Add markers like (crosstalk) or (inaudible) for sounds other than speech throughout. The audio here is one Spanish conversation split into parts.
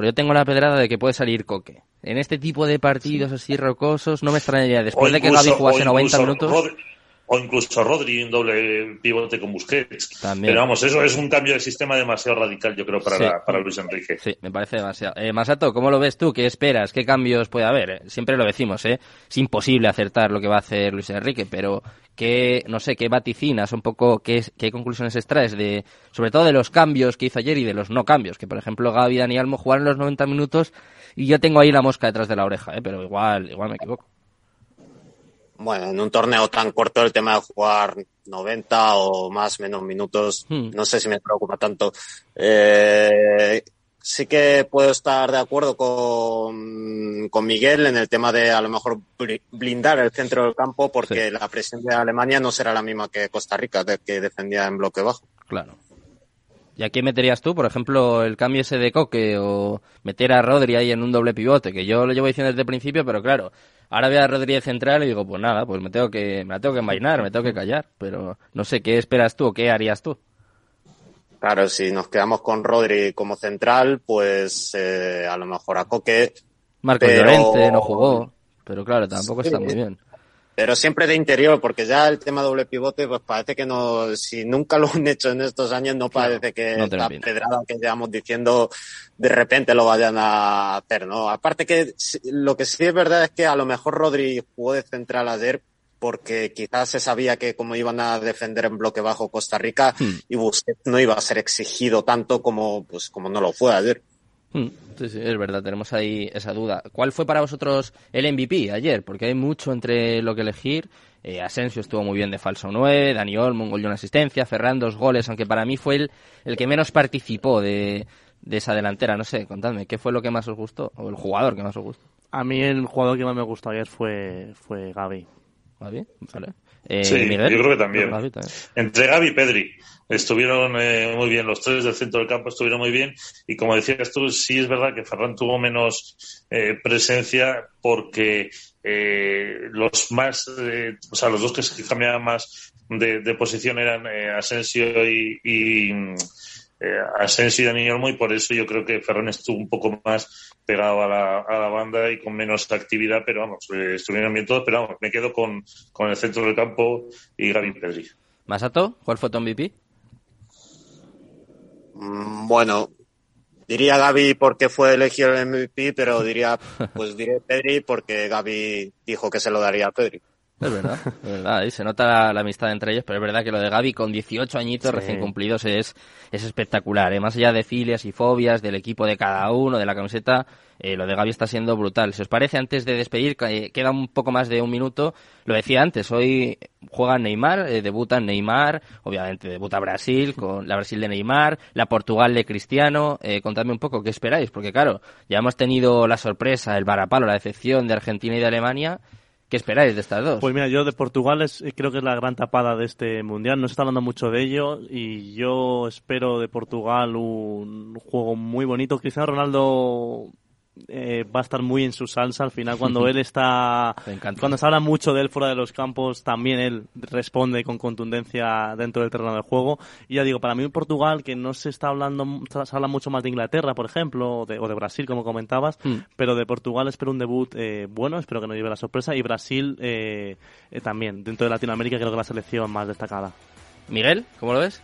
pero yo tengo la pedrada de que puede salir Coque. En este tipo de partidos así rocosos, no me extrañaría. Después de que Gaby jugase 90 minutos o incluso Rodri un doble pivote con Busquets. Pero vamos, eso es un cambio de sistema demasiado radical, yo creo, para, para Luis Enrique. Sí, me parece demasiado. Eh, Masato, ¿cómo lo ves tú? ¿Qué esperas? ¿Qué cambios puede haber? Eh, siempre lo decimos, ¿eh? Es imposible acertar lo que va a hacer Luis Enrique, pero ¿qué, no sé, qué vaticinas, un poco, qué, qué conclusiones extraes de, sobre todo de los cambios que hizo ayer y de los no cambios? Que, por ejemplo, Gaby Dani Almo jugaron los 90 minutos y yo tengo ahí la mosca detrás de la oreja, ¿eh? Pero igual, igual me equivoco bueno, en un torneo tan corto el tema de jugar 90 o más menos minutos, hmm. no sé si me preocupa tanto. Eh, sí que puedo estar de acuerdo con, con, Miguel en el tema de a lo mejor blindar el centro del campo porque la presión de Alemania no será la misma que Costa Rica, de, que defendía en bloque bajo. Claro. ¿Y a quién meterías tú? Por ejemplo, el cambio ese de Coque o meter a Rodri ahí en un doble pivote, que yo lo llevo diciendo desde el principio, pero claro, Ahora veo a Rodríguez central y digo, pues nada, pues me tengo que, me la tengo que envainar, me tengo que callar. Pero no sé, ¿qué esperas tú o qué harías tú? Claro, si nos quedamos con Rodri como central, pues eh, a lo mejor a Coque. Marco Llorente no jugó, pero claro, tampoco está muy bien pero siempre de interior, porque ya el tema doble pivote, pues parece que no, si nunca lo han hecho en estos años, no parece que la pedrada que llevamos diciendo de repente lo vayan a hacer, ¿no? Aparte que lo que sí es verdad es que a lo mejor Rodri jugó de central ayer porque quizás se sabía que como iban a defender en bloque bajo Costa Rica hmm. y Busquets no iba a ser exigido tanto como, pues, como no lo fue ayer. Hmm. Sí, sí, es verdad, tenemos ahí esa duda. ¿Cuál fue para vosotros el MVP ayer? Porque hay mucho entre lo que elegir. Eh, Asensio estuvo muy bien de falso 9, Dani Olmo un gol y una asistencia, Ferran dos goles, aunque para mí fue el, el que menos participó de, de esa delantera. No sé, contadme, ¿qué fue lo que más os gustó? ¿O el jugador que más os gustó? A mí el jugador que más me gustó ayer fue, fue Gaby. ¿Gaby? Vale. Eh, sí, yo creo que también. Entre Gaby y Pedri. Estuvieron eh, muy bien, los tres del centro del campo estuvieron muy bien y como decías tú, sí es verdad que Ferran tuvo menos eh, presencia porque los más, o sea, los dos que cambiaban más de, posición eran Asensio y, Asensio y Dani Olmo y por eso yo creo que Ferran estuvo un poco más pegado a la, a la banda y con menos actividad, pero vamos, estuvieron bien todos, pero vamos, me quedo con, con el centro del campo y Gaby Pedri. Masato, ¿cuál fue tu MVP? Mm, bueno, diría Gaby porque fue elegido el MVP, pero diría, (laughs) pues diré Pedri porque Gaby dijo que se lo daría a Pedri. Es verdad, (laughs) es verdad. Y se nota la, amistad entre ellos, pero es verdad que lo de Gaby con 18 añitos recién cumplidos es, es espectacular. ¿eh? Más allá de filias y fobias, del equipo de cada uno, de la camiseta, eh, lo de Gaby está siendo brutal. Si os parece, antes de despedir, eh, queda un poco más de un minuto. Lo decía antes, hoy juega Neymar, eh, debuta Neymar, obviamente debuta Brasil, (laughs) con la Brasil de Neymar, la Portugal de Cristiano. Eh, contadme un poco qué esperáis, porque claro, ya hemos tenido la sorpresa, el varapalo, la decepción de Argentina y de Alemania ¿Qué esperáis de estas dos? Pues mira, yo de Portugal es, creo que es la gran tapada de este mundial. No se está hablando mucho de ello y yo espero de Portugal un juego muy bonito. Cristiano Ronaldo eh, va a estar muy en su salsa al final cuando (laughs) él está cuando se habla mucho de él fuera de los campos también él responde con contundencia dentro del terreno del juego y ya digo para mí en Portugal que no se está hablando se habla mucho más de Inglaterra por ejemplo o de, Brasil como comentabas hmm. pero de Portugal espero un debut eh, bueno espero que no lleve la sorpresa y Brasil eh, también dentro de Latinoamérica creo que la selección más destacada Miguel ¿cómo lo ves?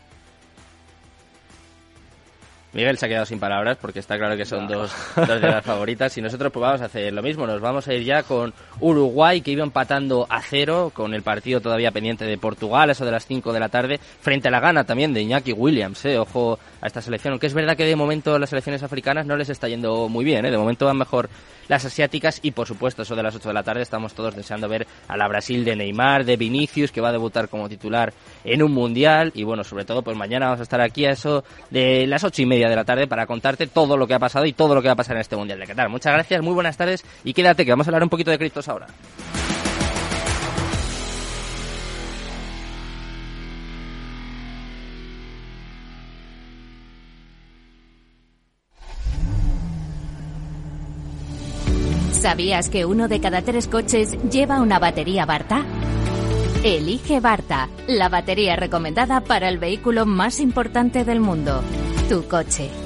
Miguel se ha quedado sin palabras porque está claro que son dos, de las favoritas. Y nosotros pues vamos a hacer lo mismo, nos vamos a ir ya con Uruguay que iba empatando a cero con el partido todavía pendiente de Portugal, eso de las 5 de la tarde, frente a la gana también de Iñaki Williams, eh, ojo a esta selección, aunque es verdad que de momento las selecciones africanas no les está yendo muy bien, eh, de momento van mejor las asiáticas y por supuesto eso de las 8 de la tarde estamos todos deseando ver a la Brasil de Neymar, de Vinicius que va a debutar como titular en un mundial. Y bueno, sobre todo pues mañana vamos a estar aquí a eso de las ocho y de la tarde para contarte todo lo que ha pasado y todo lo que va a pasar en este mundial de Qatar. Muchas gracias, muy buenas tardes y quédate que vamos a hablar un poquito de criptos ahora. ¿Sabías que uno de cada tres coches lleva una batería Barta? Elige Barta, la batería recomendada para el vehículo más importante del mundo, tu coche.